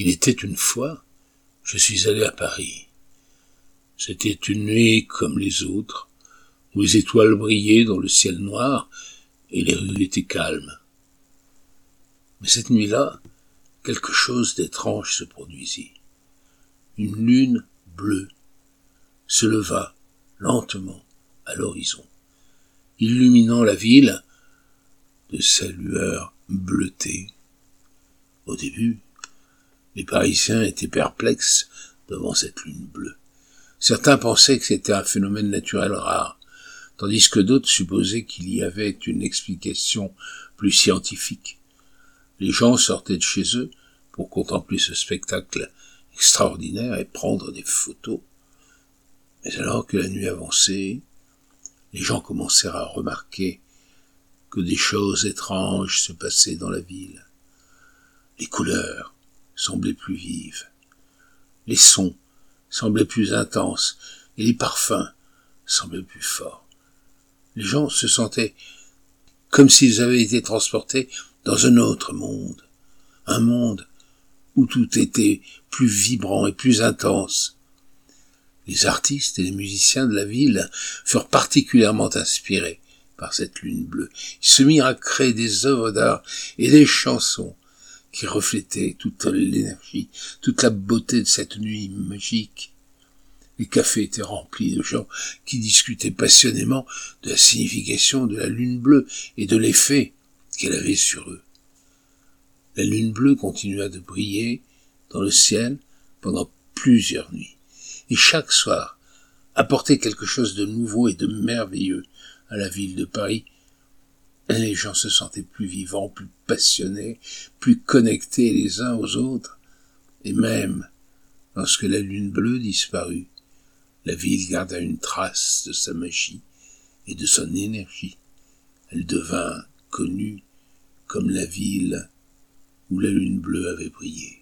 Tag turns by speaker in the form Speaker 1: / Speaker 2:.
Speaker 1: Il était une fois, je suis allé à Paris. C'était une nuit comme les autres, où les étoiles brillaient dans le ciel noir et les rues étaient calmes. Mais cette nuit-là, quelque chose d'étrange se produisit. Une lune bleue se leva lentement à l'horizon, illuminant la ville de sa lueur bleutée. Au début, les Parisiens étaient perplexes devant cette lune bleue. Certains pensaient que c'était un phénomène naturel rare, tandis que d'autres supposaient qu'il y avait une explication plus scientifique. Les gens sortaient de chez eux pour contempler ce spectacle extraordinaire et prendre des photos. Mais alors que la nuit avançait, les gens commencèrent à remarquer que des choses étranges se passaient dans la ville. Les couleurs semblaient plus vives, les sons semblaient plus intenses, et les parfums semblaient plus forts. Les gens se sentaient comme s'ils avaient été transportés dans un autre monde, un monde où tout était plus vibrant et plus intense. Les artistes et les musiciens de la ville furent particulièrement inspirés par cette lune bleue. Ils se mirent à créer des œuvres d'art et des chansons qui reflétaient toute l'énergie, toute la beauté de cette nuit magique. Les cafés étaient remplis de gens qui discutaient passionnément de la signification de la lune bleue et de l'effet qu'elle avait sur eux. La lune bleue continua de briller dans le ciel pendant plusieurs nuits, et chaque soir apportait quelque chose de nouveau et de merveilleux à la ville de Paris. Les gens se sentaient plus vivants, plus passionnés, plus connectés les uns aux autres, et même lorsque la lune bleue disparut, la ville garda une trace de sa magie et de son énergie. Elle devint connue comme la ville où la lune bleue avait brillé.